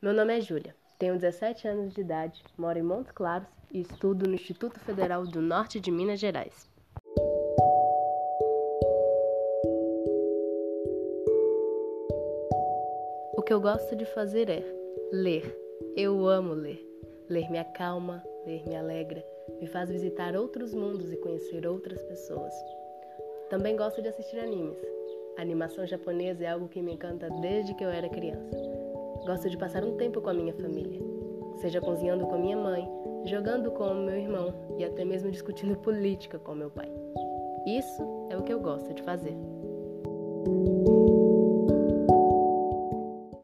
Meu nome é Júlia, tenho 17 anos de idade, moro em Montes Claros e estudo no Instituto Federal do Norte de Minas Gerais. O que eu gosto de fazer é ler. Eu amo ler. Ler me acalma, ler me alegra, me faz visitar outros mundos e conhecer outras pessoas. Também gosto de assistir animes. A animação japonesa é algo que me encanta desde que eu era criança. Gosto de passar um tempo com a minha família, seja cozinhando com a minha mãe, jogando com o meu irmão e até mesmo discutindo política com meu pai. Isso é o que eu gosto de fazer.